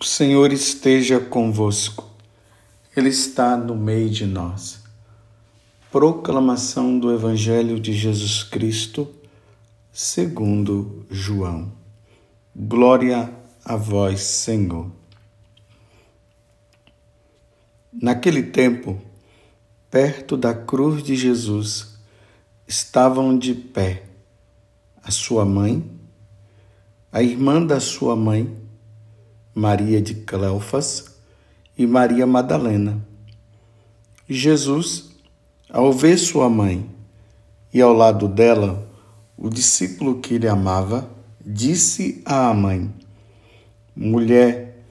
O Senhor esteja convosco, Ele está no meio de nós. Proclamação do Evangelho de Jesus Cristo, segundo João. Glória a vós, Senhor. Naquele tempo, perto da cruz de Jesus, estavam de pé a sua mãe, a irmã da sua mãe, Maria de Cleofas e Maria Madalena. Jesus, ao ver sua mãe e ao lado dela o discípulo que ele amava, disse à mãe: Mulher,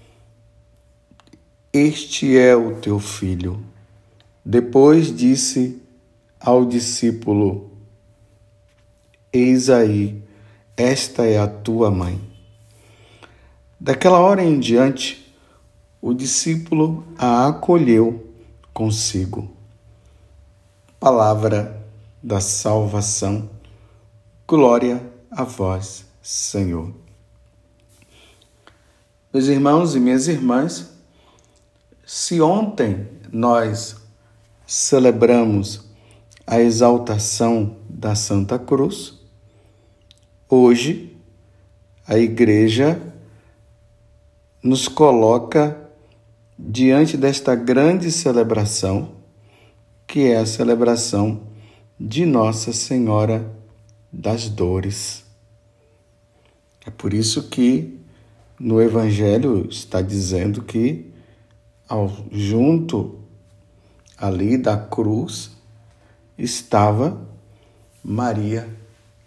este é o teu filho. Depois disse ao discípulo: Eis aí, esta é a tua mãe. Daquela hora em diante, o discípulo a acolheu consigo. Palavra da salvação. Glória a vós, Senhor. Meus irmãos e minhas irmãs, se ontem nós celebramos a exaltação da Santa Cruz, hoje a Igreja nos coloca diante desta grande celebração, que é a celebração de Nossa Senhora das Dores. É por isso que no Evangelho está dizendo que ao junto ali da cruz estava Maria,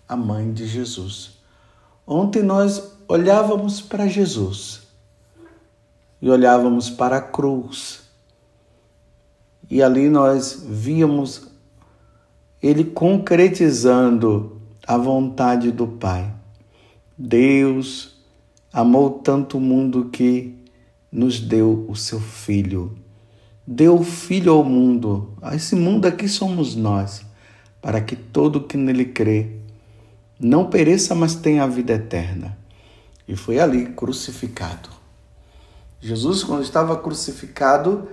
a mãe de Jesus. Ontem nós olhávamos para Jesus e olhávamos para a cruz. E ali nós víamos ele concretizando a vontade do Pai. Deus amou tanto o mundo que nos deu o seu Filho. Deu o Filho ao mundo. Esse mundo aqui somos nós, para que todo que nele crê não pereça, mas tenha a vida eterna. E foi ali crucificado Jesus, quando estava crucificado,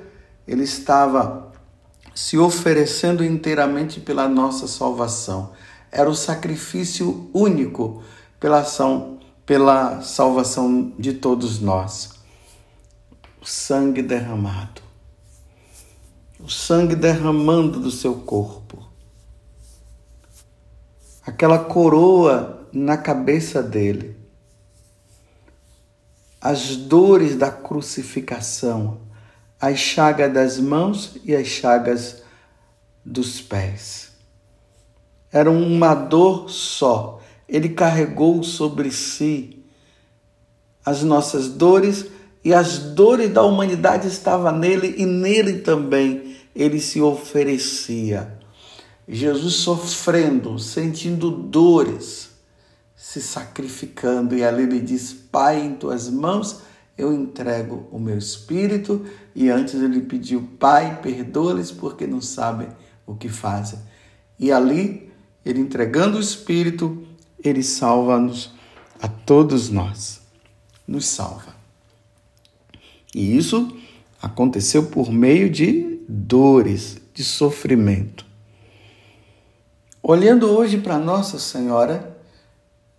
ele estava se oferecendo inteiramente pela nossa salvação. Era o sacrifício único pela ação, pela salvação de todos nós. O sangue derramado. O sangue derramando do seu corpo. Aquela coroa na cabeça dele as dores da crucificação, as chagas das mãos e as chagas dos pés. Era uma dor só. Ele carregou sobre si as nossas dores e as dores da humanidade estavam nele e nele também ele se oferecia. Jesus sofrendo, sentindo dores se sacrificando. E ali ele diz: Pai, em tuas mãos eu entrego o meu espírito. E antes ele pediu: Pai, perdoa-lhes porque não sabem o que fazem. E ali, ele entregando o espírito, ele salva-nos a todos nós. Nos salva. E isso aconteceu por meio de dores, de sofrimento. Olhando hoje para Nossa Senhora,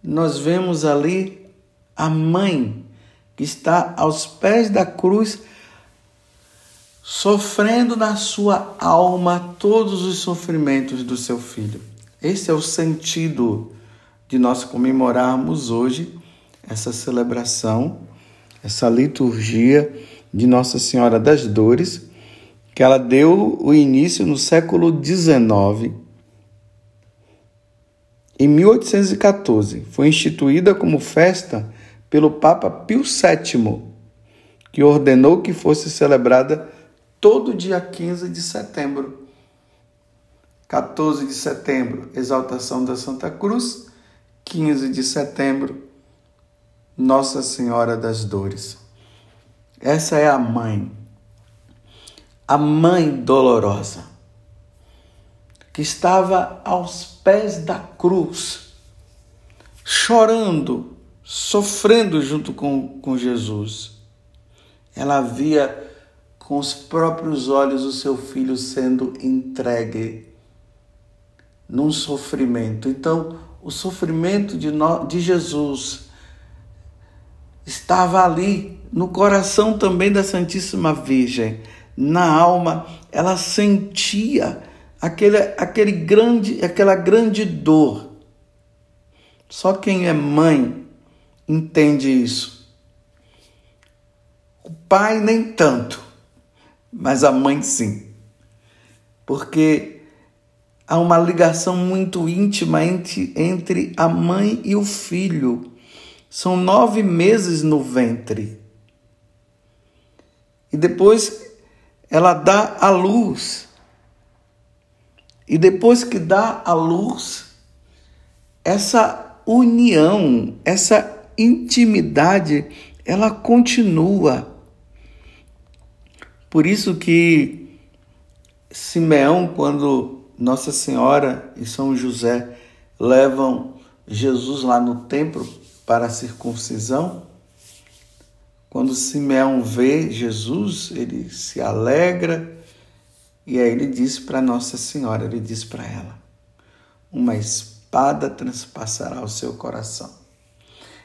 nós vemos ali a mãe que está aos pés da cruz, sofrendo na sua alma todos os sofrimentos do seu filho. Esse é o sentido de nós comemorarmos hoje essa celebração, essa liturgia de Nossa Senhora das Dores, que ela deu o início no século XIX em 1814, foi instituída como festa pelo Papa Pio VII, que ordenou que fosse celebrada todo dia 15 de setembro. 14 de setembro, exaltação da Santa Cruz. 15 de setembro, Nossa Senhora das Dores. Essa é a mãe, a mãe dolorosa que estava aos pés da cruz, chorando, sofrendo junto com, com Jesus. ela via com os próprios olhos o seu filho sendo entregue num sofrimento. Então, o sofrimento de, no, de Jesus estava ali no coração também da Santíssima Virgem, na alma, ela sentia aquele, aquele grande, aquela grande dor. Só quem é mãe entende isso. O pai nem tanto, mas a mãe sim. Porque há uma ligação muito íntima entre, entre a mãe e o filho. São nove meses no ventre. E depois ela dá a luz. E depois que dá a luz, essa união, essa intimidade, ela continua. Por isso que Simeão, quando Nossa Senhora e São José levam Jesus lá no templo para a circuncisão, quando Simeão vê Jesus, ele se alegra e aí ele diz para Nossa Senhora, ele diz para ela: Uma espada transpassará o seu coração.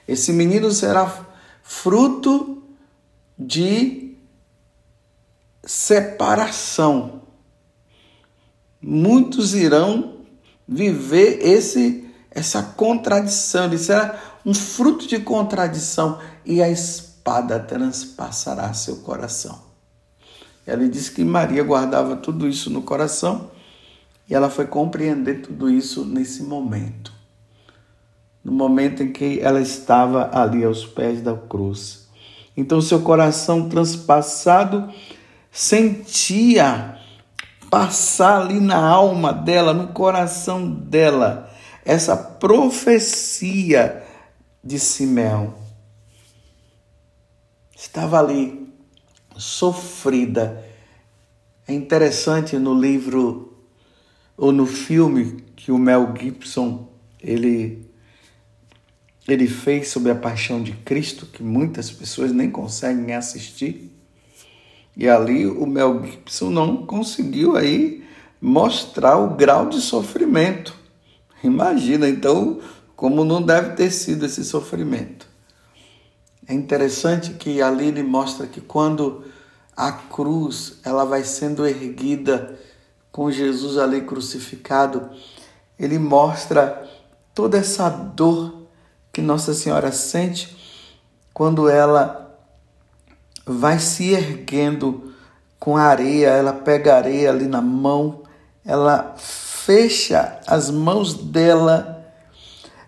Esse menino será fruto de separação. Muitos irão viver esse essa contradição, ele será um fruto de contradição e a espada transpassará seu coração. Ela disse que Maria guardava tudo isso no coração e ela foi compreender tudo isso nesse momento. No momento em que ela estava ali aos pés da cruz. Então, seu coração transpassado sentia passar ali na alma dela, no coração dela, essa profecia de Simeão estava ali, sofrida. É interessante no livro ou no filme que o Mel Gibson ele ele fez sobre a paixão de Cristo, que muitas pessoas nem conseguem assistir. E ali o Mel Gibson não conseguiu aí mostrar o grau de sofrimento. Imagina então como não deve ter sido esse sofrimento. É interessante que ali ele mostra que quando a cruz ela vai sendo erguida com Jesus ali crucificado, ele mostra toda essa dor que Nossa Senhora sente quando ela vai se erguendo com a areia, ela pega a areia ali na mão, ela fecha as mãos dela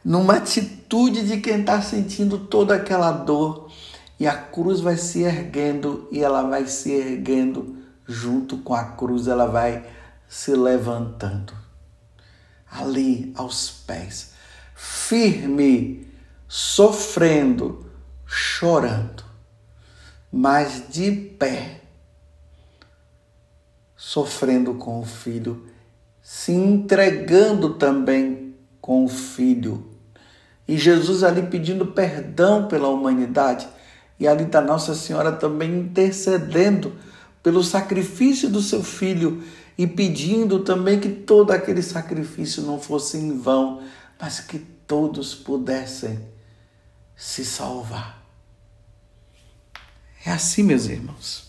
numa atitude de quem está sentindo toda aquela dor. E a cruz vai se erguendo e ela vai se erguendo junto com a cruz, ela vai se levantando. Ali aos pés, firme, sofrendo, chorando, mas de pé, sofrendo com o filho, se entregando também com o filho e Jesus ali pedindo perdão pela humanidade. E ali está Nossa Senhora também intercedendo pelo sacrifício do seu filho e pedindo também que todo aquele sacrifício não fosse em vão, mas que todos pudessem se salvar. É assim, meus irmãos.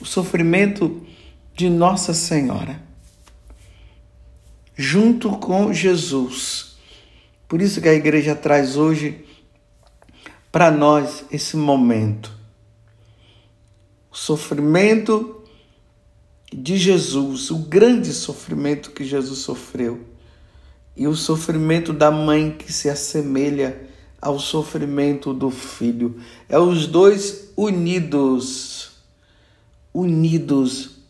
O sofrimento de Nossa Senhora, junto com Jesus, por isso que a igreja traz hoje para nós esse momento. O sofrimento de Jesus, o grande sofrimento que Jesus sofreu, e o sofrimento da mãe que se assemelha ao sofrimento do filho. É os dois unidos, unidos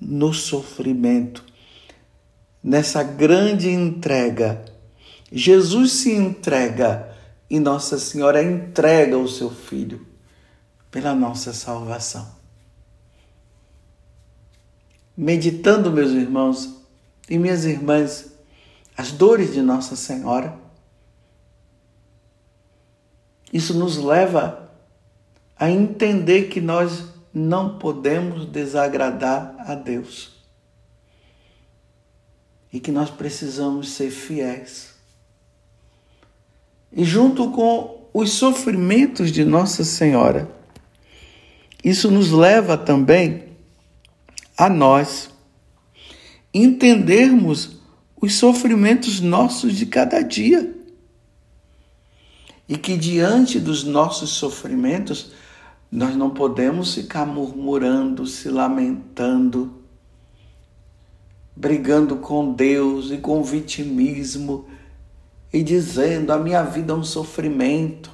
no sofrimento, nessa grande entrega Jesus se entrega e Nossa Senhora entrega o seu filho pela nossa salvação. Meditando, meus irmãos e minhas irmãs, as dores de Nossa Senhora, isso nos leva a entender que nós não podemos desagradar a Deus e que nós precisamos ser fiéis. E junto com os sofrimentos de Nossa Senhora, isso nos leva também a nós entendermos os sofrimentos nossos de cada dia. E que diante dos nossos sofrimentos, nós não podemos ficar murmurando, se lamentando, brigando com Deus e com vitimismo e dizendo: a minha vida é um sofrimento.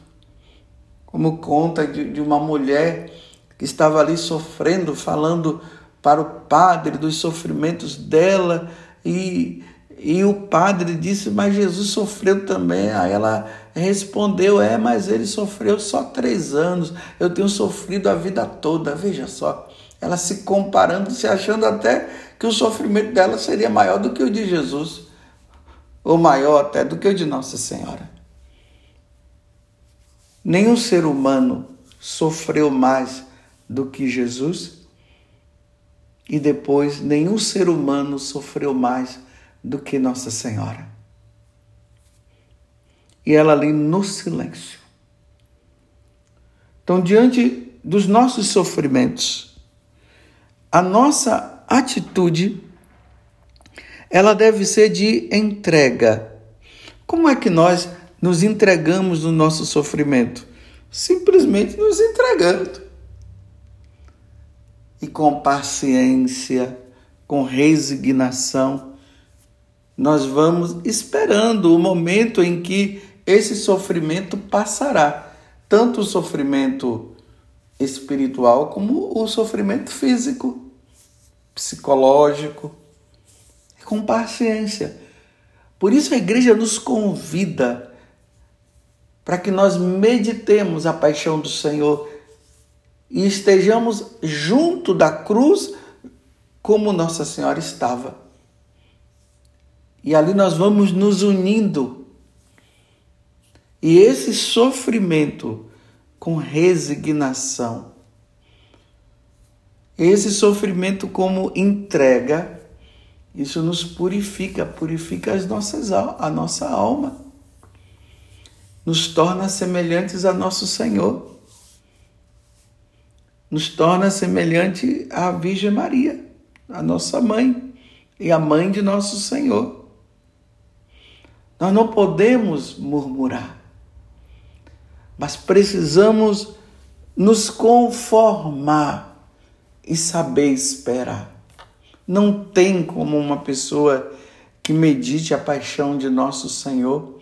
Como conta de, de uma mulher que estava ali sofrendo, falando para o padre dos sofrimentos dela e, e o padre disse, mas Jesus sofreu também. Aí ela respondeu, é, mas ele sofreu só três anos, eu tenho sofrido a vida toda, veja só. Ela se comparando, se achando até que o sofrimento dela seria maior do que o de Jesus, ou maior até do que o de Nossa Senhora. Nenhum ser humano sofreu mais do que Jesus e depois nenhum ser humano sofreu mais do que Nossa Senhora. E ela ali no silêncio. Então, diante dos nossos sofrimentos, a nossa atitude ela deve ser de entrega. Como é que nós nos entregamos no nosso sofrimento? Simplesmente nos entregando e com paciência, com resignação, nós vamos esperando o momento em que esse sofrimento passará, tanto o sofrimento espiritual como o sofrimento físico, psicológico, com paciência. Por isso a igreja nos convida para que nós meditemos a paixão do Senhor e estejamos junto da cruz como Nossa Senhora estava. E ali nós vamos nos unindo. E esse sofrimento com resignação, esse sofrimento como entrega, isso nos purifica, purifica as nossas, a nossa alma, nos torna semelhantes a nosso Senhor nos torna semelhante à Virgem Maria, a nossa mãe e a mãe de nosso Senhor. Nós não podemos murmurar, mas precisamos nos conformar e saber esperar. Não tem como uma pessoa que medite a paixão de nosso Senhor,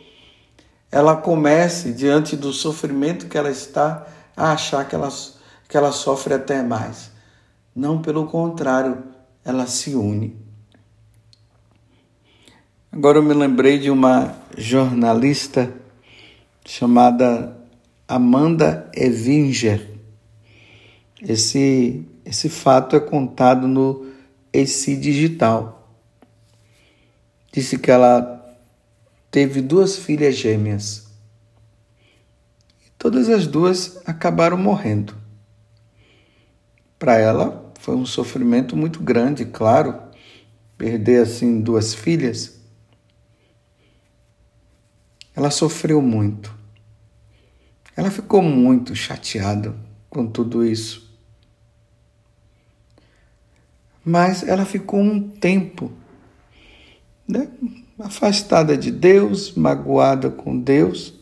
ela comece diante do sofrimento que ela está a achar que ela que ela sofre até mais. Não, pelo contrário, ela se une. Agora eu me lembrei de uma jornalista chamada Amanda Evinger. Esse, esse fato é contado no EC Digital. Disse que ela teve duas filhas gêmeas. E todas as duas acabaram morrendo. Para ela foi um sofrimento muito grande, claro, perder assim duas filhas. Ela sofreu muito. Ela ficou muito chateada com tudo isso. Mas ela ficou um tempo né, afastada de Deus, magoada com Deus,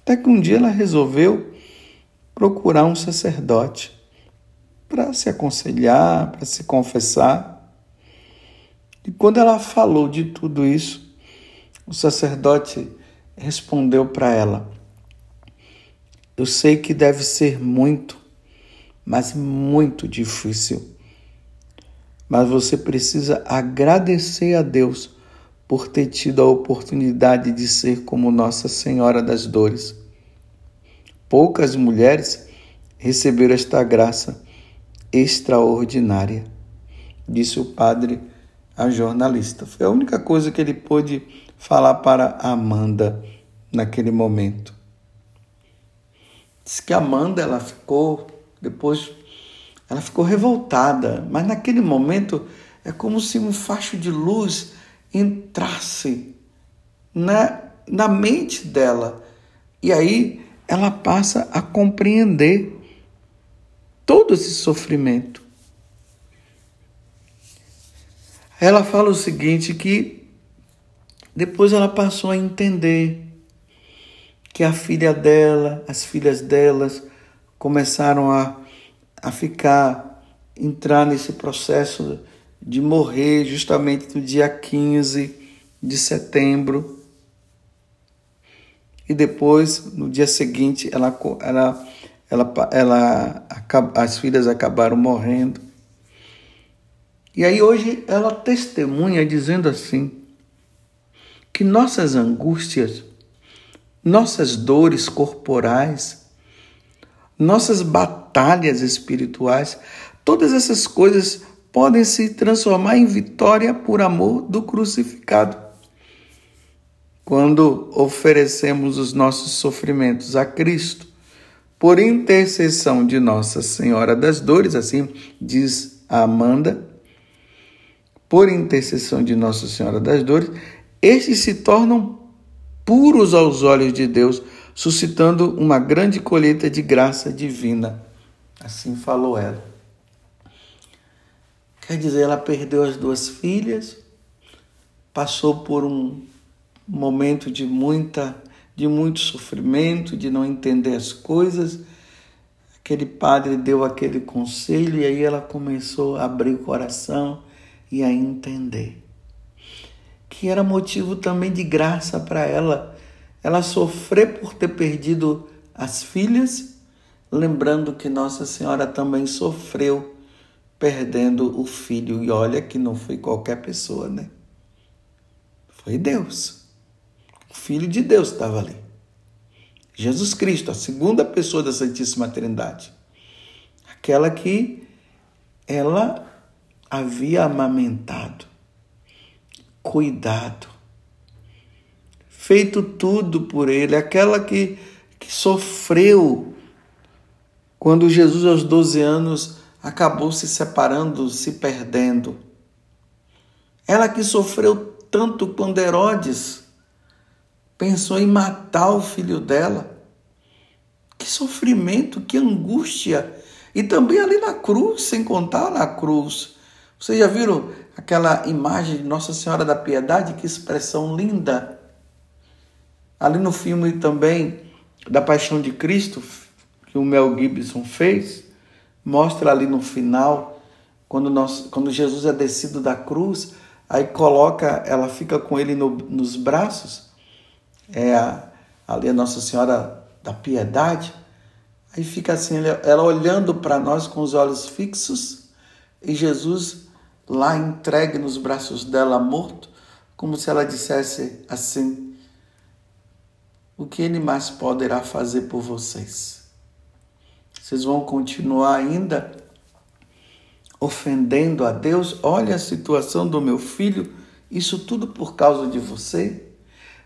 até que um dia ela resolveu procurar um sacerdote para se aconselhar, para se confessar. E quando ela falou de tudo isso, o sacerdote respondeu para ela: Eu sei que deve ser muito, mas muito difícil. Mas você precisa agradecer a Deus por ter tido a oportunidade de ser como Nossa Senhora das Dores. Poucas mulheres receberam esta graça extraordinária, disse o padre a jornalista. Foi a única coisa que ele pôde falar para Amanda naquele momento. Diz que Amanda ela ficou depois ela ficou revoltada, mas naquele momento é como se um facho de luz entrasse na, na mente dela. E aí ela passa a compreender todo esse sofrimento. Ela fala o seguinte que depois ela passou a entender que a filha dela, as filhas delas começaram a, a ficar, entrar nesse processo de morrer justamente no dia 15 de setembro. E depois, no dia seguinte, ela, ela, ela, ela, as filhas acabaram morrendo. E aí hoje ela testemunha dizendo assim: que nossas angústias, nossas dores corporais, nossas batalhas espirituais, todas essas coisas podem se transformar em vitória por amor do crucificado. Quando oferecemos os nossos sofrimentos a Cristo, por intercessão de Nossa Senhora das Dores, assim diz a Amanda, por intercessão de Nossa Senhora das Dores, estes se tornam puros aos olhos de Deus, suscitando uma grande colheita de graça divina. Assim falou ela. Quer dizer, ela perdeu as duas filhas, passou por um momento de muita de muito sofrimento, de não entender as coisas. Aquele padre deu aquele conselho e aí ela começou a abrir o coração e a entender. Que era motivo também de graça para ela, ela sofrer por ter perdido as filhas, lembrando que Nossa Senhora também sofreu perdendo o filho. E olha que não foi qualquer pessoa, né? Foi Deus. O Filho de Deus estava ali. Jesus Cristo, a segunda pessoa da Santíssima Trindade. Aquela que ela havia amamentado, cuidado, feito tudo por ele, aquela que, que sofreu quando Jesus, aos 12 anos, acabou se separando, se perdendo. Ela que sofreu tanto quando Herodes pensou em matar o filho dela. Que sofrimento, que angústia. E também ali na cruz, sem contar na cruz. Vocês já viram aquela imagem de Nossa Senhora da Piedade? Que expressão linda! Ali no filme também da Paixão de Cristo, que o Mel Gibson fez, mostra ali no final, quando, nós, quando Jesus é descido da cruz, aí coloca, ela fica com ele no, nos braços, é a, ali a Nossa Senhora da Piedade, aí fica assim, ela olhando para nós com os olhos fixos, e Jesus lá entregue nos braços dela, morto, como se ela dissesse assim: O que ele mais poderá fazer por vocês? Vocês vão continuar ainda ofendendo a Deus? Olha a situação do meu filho, isso tudo por causa de você.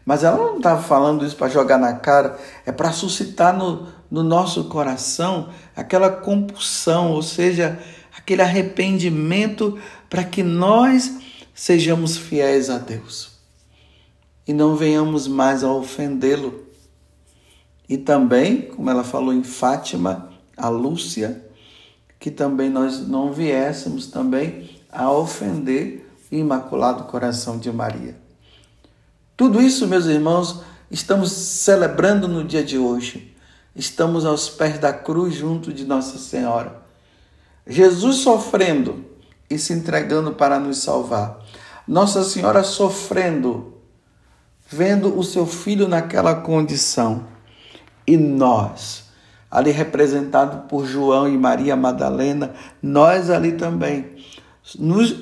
Mas ela não estava falando isso para jogar na cara, é para suscitar no, no nosso coração aquela compulsão, ou seja, aquele arrependimento para que nós sejamos fiéis a Deus e não venhamos mais a ofendê-lo. E também, como ela falou em Fátima, a Lúcia, que também nós não viéssemos também a ofender o Imaculado Coração de Maria. Tudo isso, meus irmãos, estamos celebrando no dia de hoje. Estamos aos pés da cruz junto de Nossa Senhora. Jesus sofrendo e se entregando para nos salvar. Nossa Senhora sofrendo, vendo o seu filho naquela condição. E nós, ali representado por João e Maria Madalena, nós ali também, nos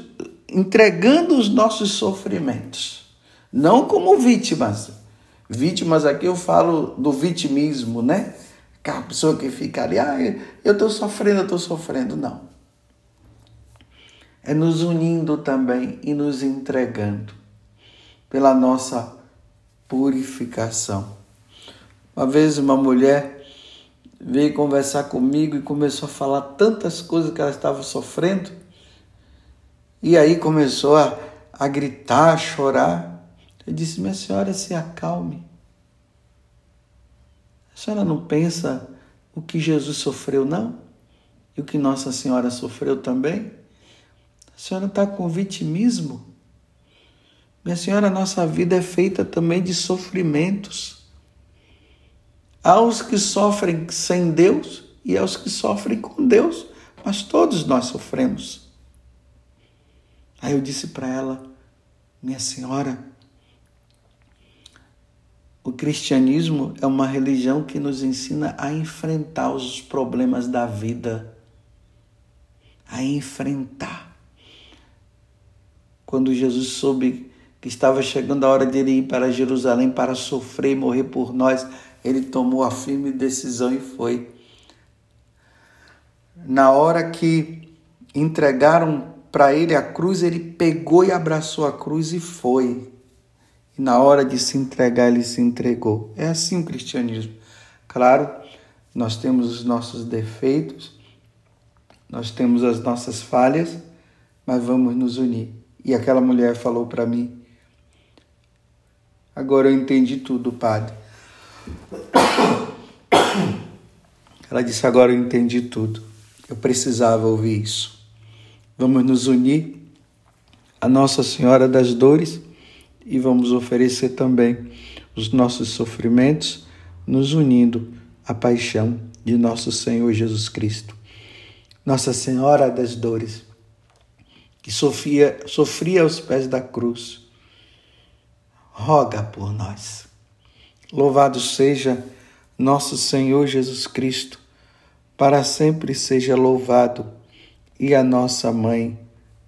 entregando os nossos sofrimentos, não como vítimas. Vítimas aqui eu falo do vitimismo, né? Aquela pessoa que fica ali, ah, eu estou sofrendo, eu estou sofrendo. Não é nos unindo também e nos entregando pela nossa purificação. Uma vez uma mulher veio conversar comigo e começou a falar tantas coisas que ela estava sofrendo. E aí começou a, a gritar, a chorar. Eu disse: Minha senhora, se acalme. A senhora não pensa o que Jesus sofreu, não? E o que Nossa Senhora sofreu também? A senhora está com vitimismo? Minha senhora, a nossa vida é feita também de sofrimentos. Há os que sofrem sem Deus e há os que sofrem com Deus, mas todos nós sofremos. Aí eu disse para ela, minha senhora, o cristianismo é uma religião que nos ensina a enfrentar os problemas da vida, a enfrentar. Quando Jesus soube que estava chegando a hora de ir para Jerusalém para sofrer e morrer por nós, ele tomou a firme decisão e foi. Na hora que entregaram para ele a cruz, ele pegou e abraçou a cruz e foi. E na hora de se entregar, ele se entregou. É assim o cristianismo. Claro, nós temos os nossos defeitos, nós temos as nossas falhas, mas vamos nos unir. E aquela mulher falou para mim: Agora eu entendi tudo, padre. Ela disse: Agora eu entendi tudo. Eu precisava ouvir isso. Vamos nos unir a Nossa Senhora das Dores e vamos oferecer também os nossos sofrimentos, nos unindo à paixão de nosso Senhor Jesus Cristo. Nossa Senhora das Dores, que sofria, sofria aos pés da cruz, roga por nós. Louvado seja nosso Senhor Jesus Cristo, para sempre seja louvado, e a nossa mãe,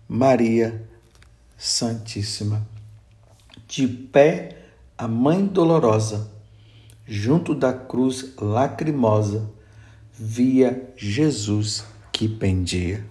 Maria Santíssima. De pé, a Mãe Dolorosa, junto da cruz lacrimosa, via Jesus que pendia.